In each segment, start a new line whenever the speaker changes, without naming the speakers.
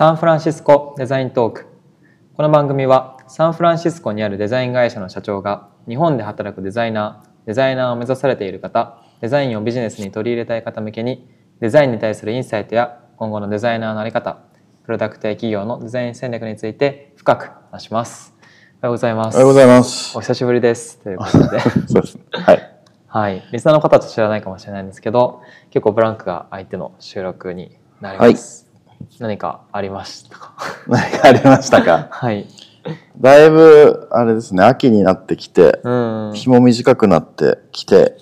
サンフランシスコデザイントーク。この番組はサンフランシスコにあるデザイン会社の社長が日本で働くデザイナーデザイナーを目指されている方デザインをビジネスに取り入れたい方向けにデザインに対するインサイトや今後のデザイナーの在り方プロダクトや企業のデザイン戦略について深く話します。おはようございます。
おはようございます。
お久しぶりです。ということで。
そうですね。はい。
はい。リスナーの方は知らないかもしれないんですけど結構ブランクが相手の収録になります、何かありましたか？
何かありましたか？
はい。
だいぶ、あれですね、秋になってきて、
うん。
日も短くなってきて、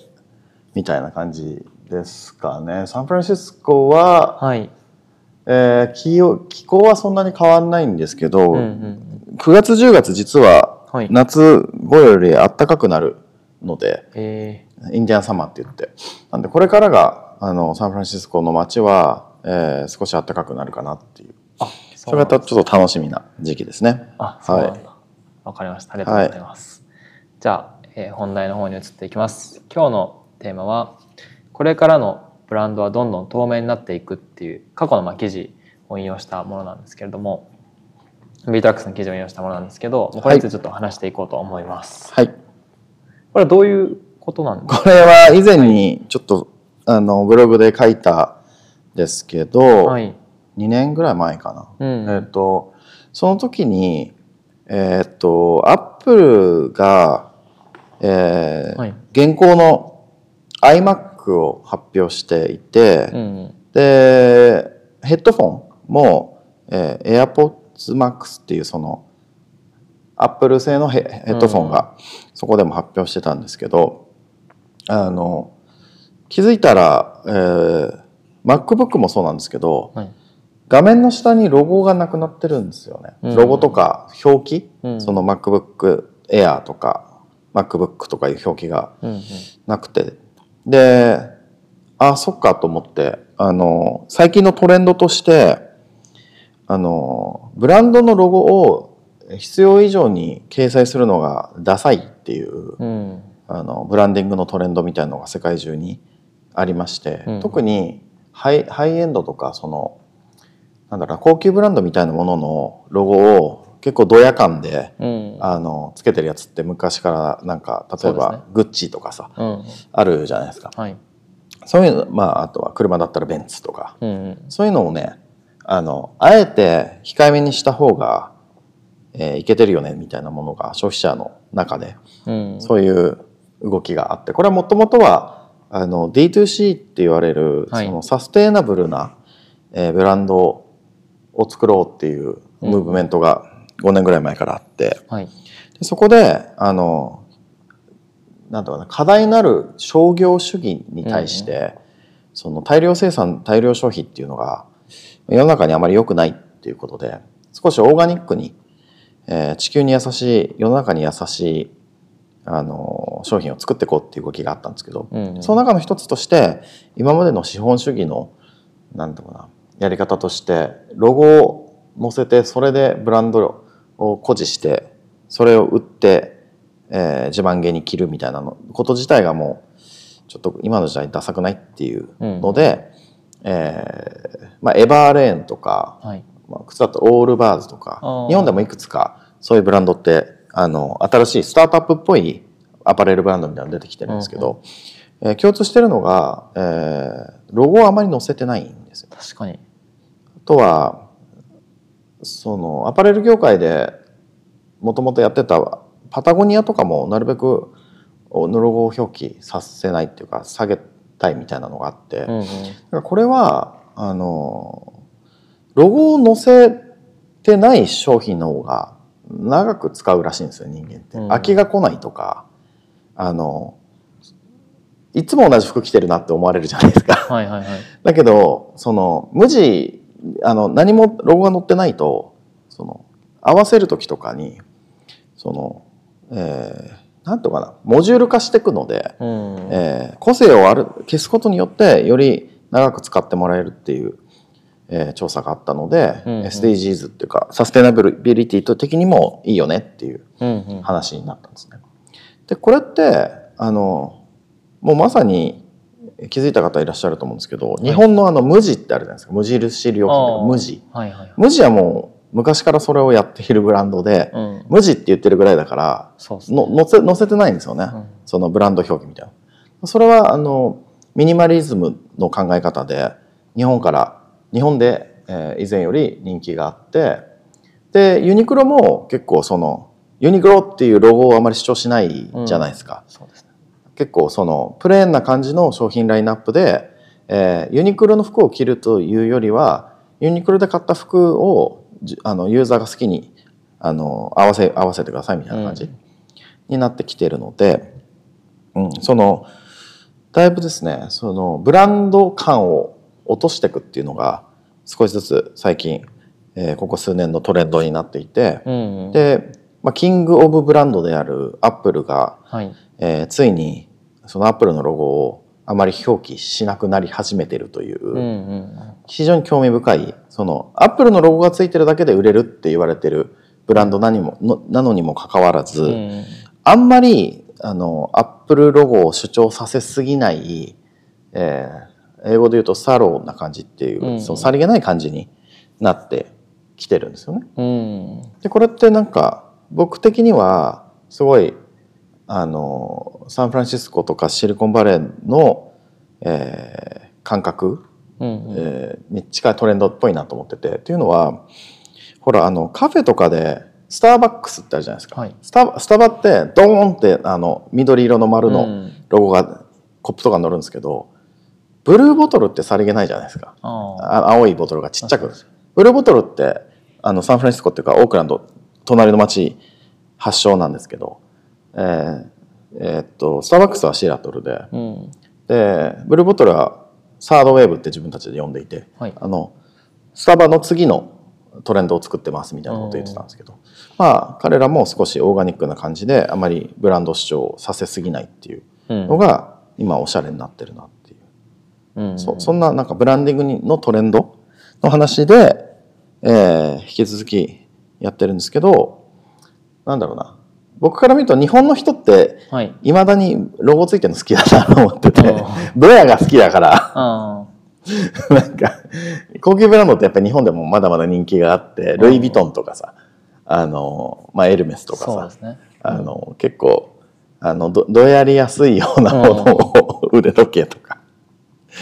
みたいな感じですかね。サンフランシスコは、
はい。
えー気温気候はそんなに変わんないんですけど、
うんうん
9月10月実は
はい。
夏頃より暖かくなるので、
え
インディアンサマーって言って。なんでこれからが、あの、サンフランシスコの街は、えー少し暖かくなるかなっていう。
ー、あ
それがちょっと楽しみな時期ですね。
あそうなん
は
だわ、かりました。ありがとうございます、じゃあ、えー本題の方に移っていきます。今日のテーマはこれからのブランドはどんどん透明になっていくっていう過去のまあ記事を引用したものなんですけれども btrax の記事を引用したものなんですけどこれについてちょっと話していこうと思います、
はい。
これはどういうことなんですか？
これは以前にちょっとあのブログで書いたですけど、
はい。
2年ぐらい前かな。
うん。
えっ、とその時にえっ、とアップルが、えー
はい。
現行の iMac を発表していて、
うん
でヘッドフォンも、えー、AirPods Max っていうそのアップル製のヘヘッドフォンがそこでも発表してたんですけど、あの気づいたら、えー MacBook もそうなんですけど
はい。
画面の下にロゴがなくなってるんですよね。
うん。
ロゴとか表記、
うん。
その MacBook Air とか MacBook とかいう表記が
うんうん。
なくて。であそっかと思ってあの最近のトレンドとしてあのブランドのロゴを必要以上に掲載するのがダサいっていう
うん。
あのブランディングのトレンドみたいなのが世界中にありまして、
うん。
特にハイハイエンドとかそのなんだろうな高級ブランドみたいなもののロゴを結構ドヤ感で
うん。
あのつけてるやつって昔からなんか例え
そうですね。
ばグッチとかさ、
うん。
あるじゃないですか。
はい。
そういうのまああとは車だったらベンツとか。
うんうん。
そういうのをねあのあえて控えめにした方が、えーいけてるよねみたいなものが消費者の中で
うん。
そういう動きがあってこれはもともとはあの D2C って言われる、
はい。
そのサステイナブルな、えーブランドを作ろうっていうムーブメントが5年ぐらい前からあって、
はい。
でそこであのなんだろうな課題なる商業主義に対して、その大量生産大量消費っていうのが世の中にあまり良くないっていうことで少しオーガニックに、えー地球に優しい世の中に優しいあの商品を作っていこうっていう動きがあったんですけど、
うんうん。
その中の一つとして今までの資本主義のなんだろうなやり方としてロゴを載せてそれでブランドを誇示してそれを売って、えー自慢げに着るみたいなのこと自体がもうちょっと今の時代ダサくないっていうので、えーまあ、エバーレーンとか、
はい。
まあ、靴だとオールバーズとか日本でもいくつかそういうブランドってあの新しいスタートアップっぽいアパレルブランドみたいなの出てきてるんですけど、えー共通してるのが、えーロゴをあまり載せてないんですよ。
確かに。
あとはそのアパレル業界でもともとやってたパタゴニアとかもなるべくロゴを表記させないっていうか下げたいみたいなのがあって、
うんうん。
だからこれはあのロゴを載せてない商品の方が長く使うらしいんですよ人間って。
うん
飽きが来ないとかあのいつも同じ服着てるなって思われるじゃないですか。
はいはいはい
だけどその無地あの何もロゴが載ってないとその合わせる時とかにその、えー、なんとかなモジュール化していくので、
うん
えー個性をある消すことによってより長く使ってもらえるっていう、えー調査があったので、
うんうん。
SDGs っていうかサステナビリティ的にもいいよねっていう話になったんですね。でこれってあのもうまさに気づいた方いらっしゃると思うんですけど、日本のあの無地ってあるじゃないですか。無印良品無地。
はいはいはい。
無地はもう昔からそれをやっているブランドで、
うん。
無地って言ってるぐらいだから
ね。
の載せ載せてないんですよね、
うん。
そのブランド表記みたいな。それはあのミニマリズムの考え方で日本から日本で、えー以前より人気があってでユニクロも結構そのユニクロっていうロゴをあまり主張しないじゃないですか、
そうですね。
結構そのプレーンな感じの商品ラインナップで、えーユニクロの服を着るというよりはユニクロで買った服をじあのユーザーが好きにあの合わせ合わせてくださいみたいな感じ、
うん。
になってきているので、うん、そのだいぶですねそのブランド感を落としていくっていうのが少しずつ最近、えーここ数年のトレンドになっていて、
うんうん。
で、まあ、 king of brand であるアップルが
はい。
えーついにそのアップルのロゴをあまり表記しなくなり始めているという、
うんうん。
非常に興味深いそのアップルのロゴがついてるだけで売れるって言われてるブランド何ものなのにもかかわらず、
うん
あんまりあのアップルロゴを主張させすぎない、えー英語で言うとサローな感じっていう、
うん
そのさりげない感じになってきてるんですよね。
うん。
でこれってなんか僕的にはすごいあのサンフランシスコとかシリコンバレーの、えー感覚、
うんうん。
えーに近いトレンドっぽいなと思っててっていうのはほらあのカフェとかでスターバックスってあるじゃないですか、
はい
スタスタバってドーンってあの緑色の丸の
うん
ロゴが、コップとかに載るんですけどブルーボトルってさりげないじゃないですか
あ
青いボトルがちっちゃくブルーボトルってあのサンフランシスコっていうかオークランド隣の町発祥なんですけど、えーえーっとスターバックスはシアトルで
うん。
でブルーボトルはサードウェーブって自分たちで呼んでいて、
はい
あのスタバの次のトレンドを作ってますみたいなことを言ってたんですけど、まあ彼らも少しオーガニックな感じであまりブランド主張させすぎないっていう
うん。
のが今おしゃれになってるなっていう。
うん。
そそんななんかブランディングにのトレンドの話で、えー引き続きやってるんですけどなんだろうな僕から見ると日本の人って
はい。
いまだにロゴついてるの好きだなと思ってて
あ
ドヤが好きだから。なんか高級ブランドってやっぱり日本でもまだまだ人気があってルイ・ヴィトンとかさあの、まあ、エルメスとかさ
そうですね。
あの結構あのどどやりやすいようなものを 腕時計とか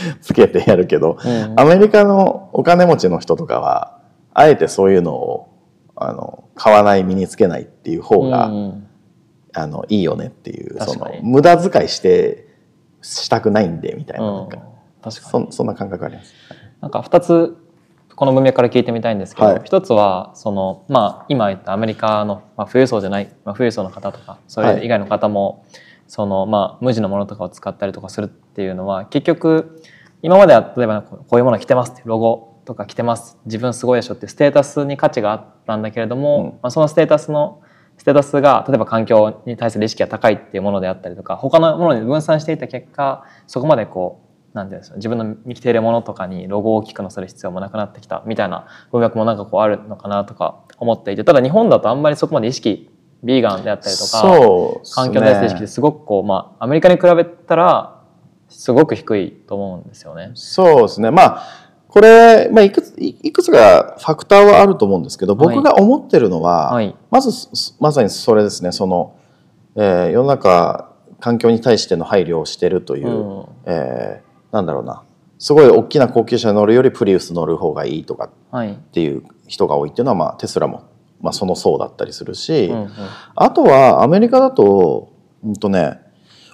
つけてやるけど、
うん。
アメリカのお金持ちの人とかはあえてそういうのをあの買わない身につけないっていう方が、
うん
あのいいよねっていうその無駄遣いしてしたくないんでみたいな,、
うん。確かに。
そそんな感覚あります。
なんか2つこの文脈から聞いてみたいんですけど、
はい。
一つはその、まあ、今言ったアメリカの、まあ、富裕層じゃない、まあ、富裕層の方とかそれ以外の方も、そのまあ、無地のものとかを使ったりとかするっていうのは結局今までは例えばこういうもの着てますってロゴとか着てます自分すごいでしょってステータスに価値があったんだけれども、
うん。
まあ、そのステータスのステータスが例えば環境に対する意識が高いっていうものであったりとか他のものに分散していた結果そこまでこうなんていうんですか自分の見着ているものとかにロゴを大きく載せる必要もなくなってきたみたいな文脈もなんかこうあるのかなとか思っていてただ日本だとあんまりそこまで意識ビーガンであったりとか
ね。
環境に対する意識ってすごくこうまあアメリカに比べたらすごく低いと思うんですよね。
そうですね。まあこれ、まあ、いくついいくつかファクターはあると思うんですけど
はい。
僕が思ってるのは、
はい。
まずすまさにそれですね。その、えー世の中環境に対しての配慮をしてるという、
うん。
えーなんだろうな。すごい大きな高級車に乗るよりプリウス乗る方がいいとかっ
はい。
ていう人が多いっていうのは、まあ、テスラも、まあ、その層だったりするし、
うんうん。
あとはアメリカだと,、うんとね、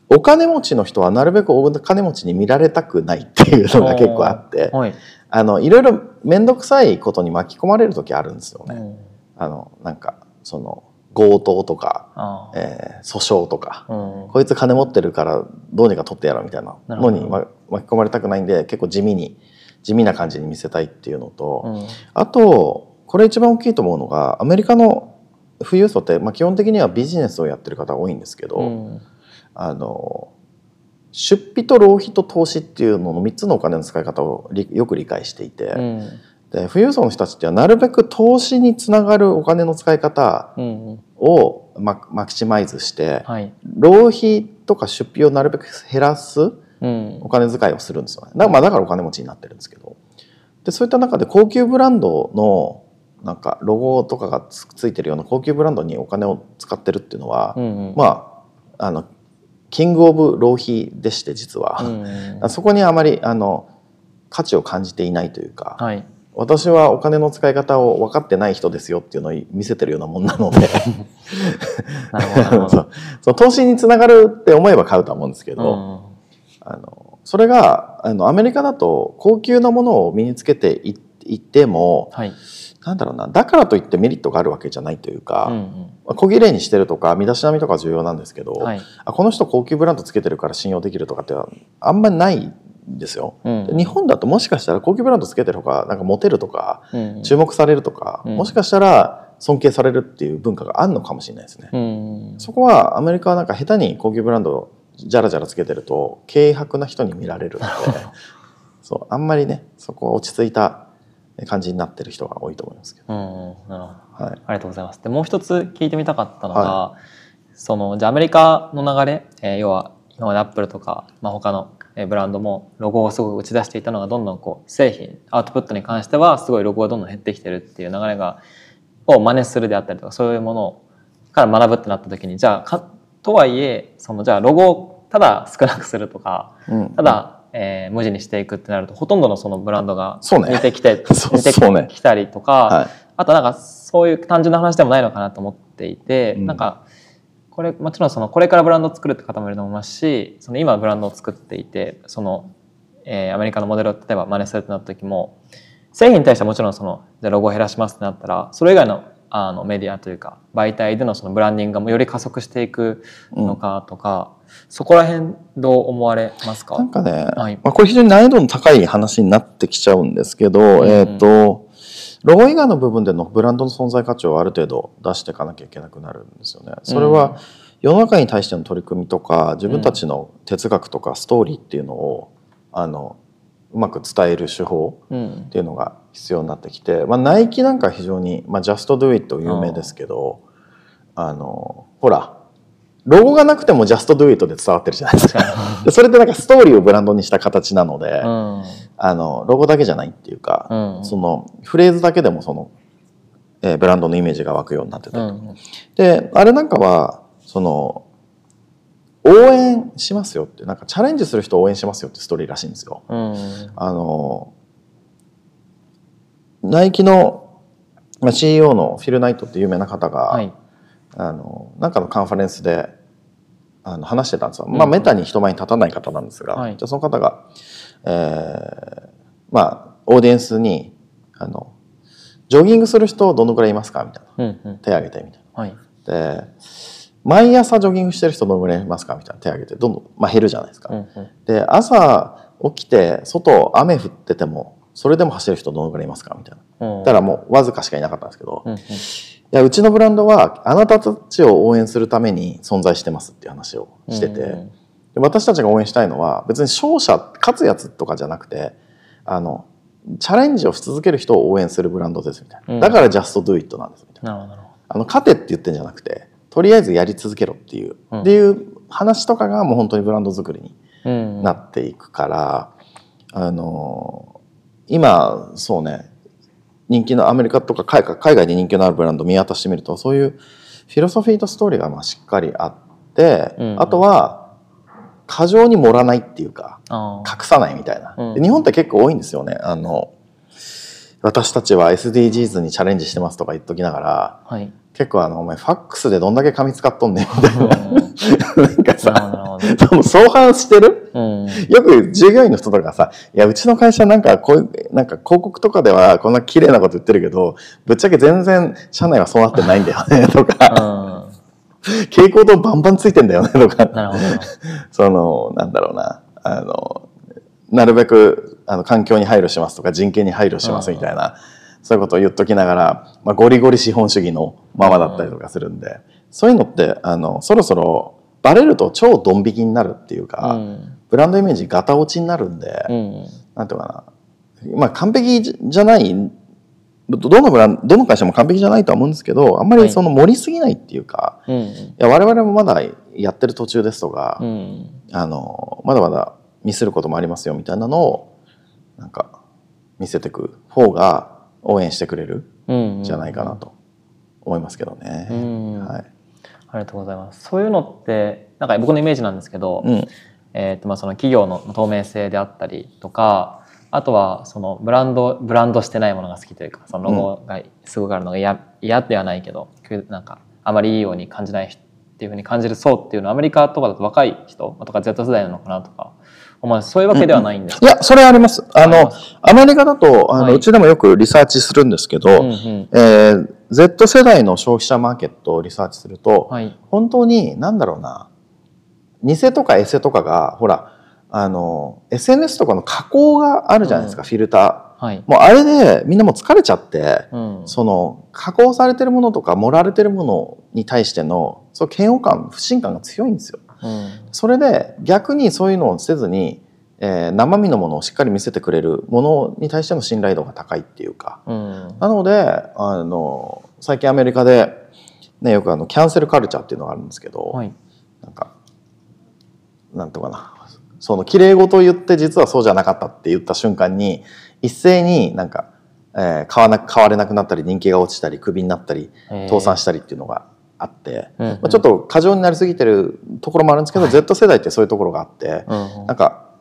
お金持ちの人はなるべくお金持ちに見られたくないっていうのが結構あって
はい。
あのいろいろ面倒くさいことに巻き込まれる時あるんですよね。
うん。
あのなんかその強盗とか、えー訴訟とか、
うん。
こいつ金持ってるからどうにか取ってやろうみたいなのにま巻き込まれたくないんで結構地味に地味な感じに見せたいっていうのと、
うん。
あとこれ一番大きいと思うのがアメリカの富裕層って、まあ、基本的にはビジネスをやってる方が多いんですけど、
うん。
あの出費と浪費と投資っていうのの3つのお金の使い方をりよく理解していて、
うん。
で富裕層の人たちってはなるべく投資につながるお金の使い方をママキシマイズして、
はい。
浪費とか出費をなるべく減らすお金遣いをするんですよね。だから,、まあ、だからお金持ちになってるんですけど。でそういった中で高級ブランドのなんかロゴとかがつついてるような高級ブランドにお金を使ってるっていうのは、
うんうん。
まああのキング・オブ・浪費でして実は、
うん
そこにあまりあの価値を感じていないというか、
はい。
私はお金の使い方を分かってない人ですよっていうのを見せてるようなもんなので。そ
ど
う。そう投資につながるって思えば買うとは思うんですけど、
うん。
あのそれがあのアメリカだと高級なものを身につけていいっても
はい
なんだろうな。だからといってメリットがあるわけじゃないというか、
うん
まあ小切れにしてるとか身だしなみとか重要なんですけど、
うんはい。
あこの人高級ブランドつけてるから信用できるとかってあんまりないんですよ。
うん
で日本だともしかしたら高級ブランドつけてる方がなんかモテるとか
うん
注目されるとか、
うん。
もしかしたら尊敬されるっていう文化があるのかもしれないですね。
うん
そこはアメリカはなんか下手に高級ブランドをじゃらじゃらつけてると軽薄な人に見られるので そうあんまりねそこは落ち着いた感じになってる人が多いと思いますけど。
うんなるほど
はい
ありがとうございます。でもう一つ聞いてみたかったのが、そのじゃあアメリカの流れ、えー要は今までアップルとか、まあ、他のえーブランドもロゴをすごく打ち出していたのがどんどんこう製品アウトプットに関してはすごいロゴがどんどん減ってきてるっていう流れがを真似するであったりとかそういうものから学ぶってなった時にじゃあかとはいえそのじゃあロゴをただ少なくするとか
うん
ただ、えー無地にしていくってなるとほとんどのそのブランドが
そうね。
似てきて
そう
似て
そうね。
きたりとか、
はい。
あとなんかそういう単純な話でもないのかなと思っていて、
うん。
なんかこれもちろんそのこれからブランドを作るって方もいると思いますしその今ブランドを作っていてその、えーアメリカのモデルを例えば真似するってなった時も製品に対してはもちろんそのじゃあロゴを減らしますってなったらそれ以外のあのメディアというか媒体でのそのブランディングがより加速していくのかとか、そこら辺どう思われますか？
なんかね、
はい。
まあ、これ非常に難易度の高い話になってきちゃうんですけど、
ん。
えっ、とロゴ以外の部分でのブランドの存在価値をある程度出していかなきゃいけなくなるんですよね。それは世の中に対しての取り組みとか自分たちの哲学とかストーリーっていうのを、あのうまく伝える手法
うん。
っていうのが必要になってきて、まあ、ナイキなんか非常に、まあ、Just Do It 有名ですけどあのほらロゴがなくても Just Do It で伝わってるじゃないですか。でそれってなんかストーリーをブランドにした形なので、
うん。
あのロゴだけじゃないっていうか、
うん。
そのフレーズだけでもその、えーブランドのイメージが湧くようになってて、
うん
であれなんかはその応援しますよってなんかチャレンジする人を応援しますよってストーリーらしいんですよ。
うん。
あのナイキのまあ CEO のフィル・ナイトって有名な方が、
はい
あのなんかのカンファレンスであの話してたんですよ、
うん
まあめったに人前に立たない方なんですが、
はい。
じゃあその方が、えーまあオーディエンスにあの「ジョギングする人どのぐらいいますか?」みたいな。
うんうん。
手挙げてみたい
はい。
なで毎朝ジョギングしてる人どのぐらいいますかみたいな手挙げてどんどん、まあ、減るじゃないですか、
うんうん。
で朝起きて外雨降っててもそれでも走る人どのぐらいいますかみたいな。
うん。
だからもうわずかしかいなかったんですけど、い
うんうん
やうちのブランドはあなたたちを応援するために存在してますっていう話をしてて、
うん。
で私たちが応援したいのは別に勝者勝つやつとかじゃなくてあのチャレンジをし続ける人を応援するブランドですみたいな、
うん。
だから Just Do It なんですみたいな。あの勝てって言ってんじゃなくてとりあえずやり続けろっていう、
うん。
っていう話とかがもう本当にブランド作りになっていくから、あの今そうね人気のアメリカとか海外海外で人気のあるブランド見渡してみるとそういうフィロソフィーとストーリーがまあしっかりあって、
うん。
あとは過剰に盛らないっていうか隠さないみたいな、
うん。
で日本って結構多いんですよね。あの私たちは SDGs にチャレンジしてますとか言っときながら
はい。
結構あのお前ファックスでどんだけ紙使っとんねんみたいななんかさ
なるほど
その相反してる？
うん。
よく従業員の人とかさ「いやうちの会社なんかこういうなんか広告とかではこんな綺麗なこと言ってるけどぶっちゃけ全然社内はそうなってないんだよね」とか。
う「
蛍光灯バンバンついてんだよね」とか。
んなるほど。
そのなんだろうな。あのなるべくあの環境に配慮しますとか人権に配慮しますみたいな、そういうことを言っときながら、まあ、ゴリゴリ資本主義のままだったりとかするんで、そういうのってあのそろそろバレると超ドン引きになるっていうか、
うん。
ブランドイメージガタ落ちになるんで、
うん。
なんていうかな、まあ、完璧じじゃないどどのブランどの会社も完璧じゃないとは思うんですけどあんまりその盛りすぎないっていうか、い、
うん。
や我々もまだやってる途中ですとか、
うん。
あのまだまだミスることもありますよみたいなのをなんか見せてく方が応援してくれる
うん
ん。じゃないかなと思いますけどね。
うん。
はい
ありがとうございます。そういうのってなんか僕のイメージなんですけど、
うん
えーとまあその企業の透明性であったりとか、あとはそのブランドブランドしてないものが好きというか、そのロゴがすごくあるのが嫌嫌ではないけど、なんかあまりいいように感じないっていうふうに感じる層っていうのはアメリカとかだと若い人とか Z 世代なのかなとか思うんです。そういうわけではないんですか。
いやそれあります。あのアメリカだとあの、
はいう
ちでもよくリサーチするんですけど、
うんうん
えー Z 世代の消費者マーケットをリサーチすると、
はい。
本当に何だろうな偽とかエセとかがほらあの SNS とかの加工があるじゃないですか、
うん
フィルタ
はい
ー。もうあれでみんなもう疲れちゃって、
うん。
その加工されてるものとか盛られてるものに対してのそう嫌悪感不信感が強いんですよ。
うん。
それで逆にそういうのをせずに、えー生身のものをしっかり見せてくれるものに対しての信頼度が高いっていうか。
うん。
なのであの最近アメリカで、ね、よくあのキャンセルカルチャーっていうのがあるんですけど、
はい。
なんかなんとかな。その綺麗事を言って実はそうじゃなかったって言った瞬間に一斉になんか、えー買わな買われなくなったり人気が落ちたりクビになったり倒産したりっていうのがあって、
うん
まあ、ちょっと過剰になりすぎてるところもあるんですけど、Z 世代ってそういうところがあって、
うん。
なんか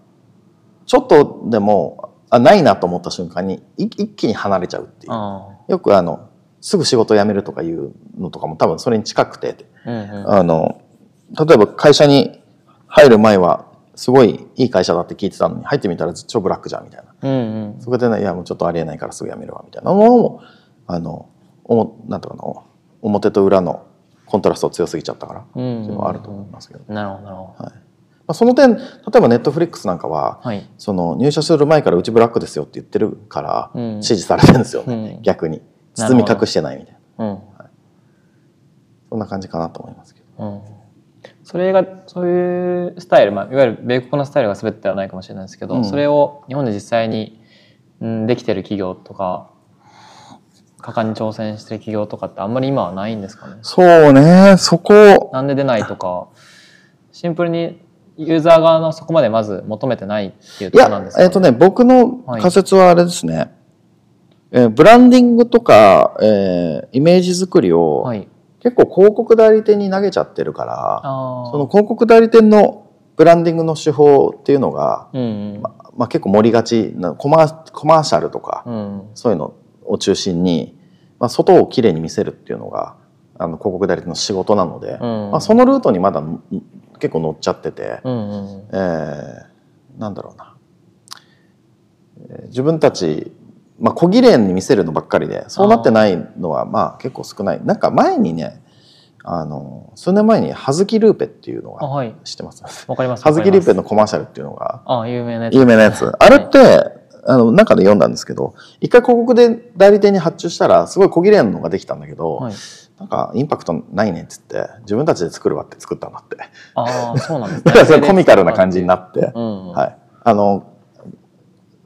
ちょっとでもあないなと思った瞬間にい一気に離れちゃうっていう
あ
よくあのすぐ仕事辞めるとかいうのとかも多分それに近くて、
あ。うんうん。
あの例えば会社に入る前はすごいいい会社だって聞いてたのに入ってみたら超ブラックじゃんみたいな
うんうん。
そこでねいやもうちょっとありえないからすぐ辞めるわみたいなのもあのおもなんとかな表と裏のコントラスト強すぎちゃったから、
うんうんうん
っていうのはあると思いますけど、ま
なるほどなるほど。
あ、その点例えばネットフリックスなんかは、
はい。
その入社する前からうちブラックですよって言ってるから
うん。
支持されてるんですよ。ね、
うん。
逆に。包み隠してないみたいな。
うん。
そんな感じかなと思いますけど。
うん。それがそういうスタイル、まあ、いわゆる米国のスタイルが全てではないかもしれないですけど、
うん。
それを日本で実際に、うん、できてる企業とか果敢に挑戦してる企業とかってあんまり今はないんですかね？
そうねそこ。
なんで出ないとかシンプルにユーザー側のそこまでまず求めてないっていう
い
ところなんですか、
やえっ、とね僕の仮説はあれですね、えーブランディングとか、えーイメージ作りを、
はい。
結構広告代理店に投げちゃってるからその広告代理店のブランディングの手法っていうのが、
うんうん。
ままあ、結構盛りがちなコマコマーシャルとか、
うん
そういうのを中心に、まあ、外をきれいに見せるっていうのがあの広告代理店の仕事なので、
うん
まあ、そのルートにまだん結構乗っちゃってて、
うんうん
えーなんだろうな、えー自分たち、まあ、小綺麗に見せるのばっかりでそうなってないのはまあ結構少ない。なんか前にねあの数年前に葉月ルーペっていうのが
あはい。
知ってます？
わかります
葉月ルーペのコマーシャルっていうのが
あ有名なやつ。
有名なやつ。あれって、あの中で読んだんですけど一回広告で代理店に発注したらすごい小綺麗なのができたんだけど、
はい
なんかインパクトないねっつって自分たちで作るわって作ったんだって。
ああそうなんです
だからそれコミカルな感じになって、
うんうん
はい、あの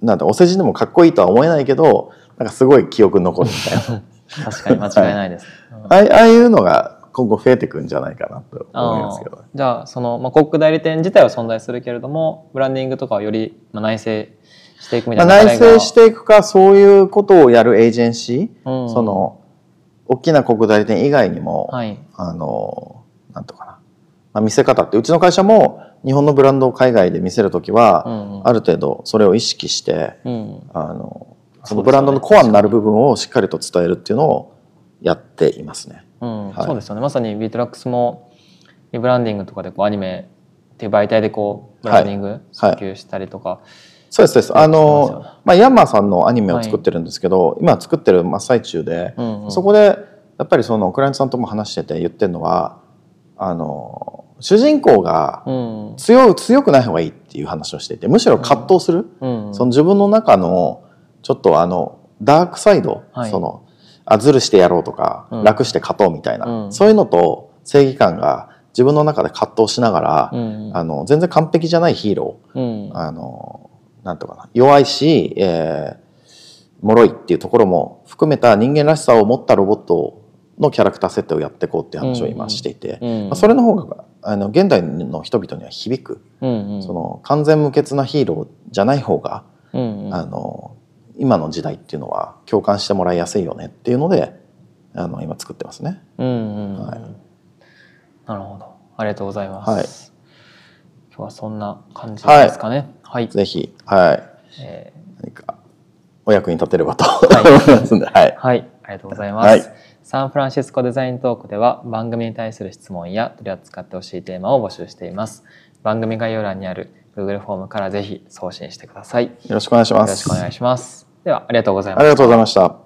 なんだお世辞でもかっこいいとは思えないけどなんかすごい記憶に残るみたいな。
確かに間違いないです、う ん
ああいああいうのが今後増えてくんじゃないかなと思いますけど
じゃあその、まあ、広告代理店自体は存在するけれどもブランディングとかをより、まあ、内製していくみた
まあ、
いな
内製していくかそういうことをやるエージェンシー、
うん。
その大きな広告代理店以外にも、
はい。
あのなんとかな、まあ、見せ方ってうちの会社も日本のブランドを海外で見せる時は、
うんうん。
ある程度それを意識して
うん。
あのそのブランドのコアになる部分をしっかりと伝えるっていうのをやっていますね。
うん。
はい。
そうですよね。まさに btrax もリブランディングとかでこうアニメっていう媒体でこうブランディング
はい。
訴求したりとか、
そうですそうです。あ
そうです。よ。
の、まあ、ヤンマーさんのアニメを作ってるんですけど、今作ってる真っ最中で、
うんうん。
そこでやっぱりそのクライアントさんとも話してて言ってるのはあの主人公が
うん。
強い強くない方がいいっていう話をしていてむしろ葛藤する、
うん。
その自分の中のちょっとあのダークサイド、
はい。
そのあずるしてやろうとか、
うん。
楽して勝とうみたいな、
うん。
そういうのと正義感が自分の中で葛藤しながら、
うん。
あの全然完璧じゃないヒーロ
うん。
ーあのなんとかな。弱いし、えー、脆いっていうところも含めた人間らしさを持ったロボットのキャラクター設定をやっていこうっていう話を今していて、
うん
まあ、それの方があの現代の人々には響く、
うんうん。
その完全無欠なヒーローじゃない方が、
うんうん。
あの今の時代っていうのは共感してもらいやすいよねっていうのであの今作ってますね。
うんうんうん。
はい。
なるほど。ありがとうございます、
はい
今日はそんな感じですかね。はい、
ぜひ、はい、
え
何かお役に立てればと
い
思いますんで、はい。
ーはい。ありがとうございます、
はい。
サンフランシスコデザイントークでは番組に対する質問や取り扱ってほしいテーマを募集しています。番組概要欄にある Google フォームからぜひ送信してください。よ
よろしくお願いします。
ろしくお願いします。ではありがとうございました。
ありがとうございました。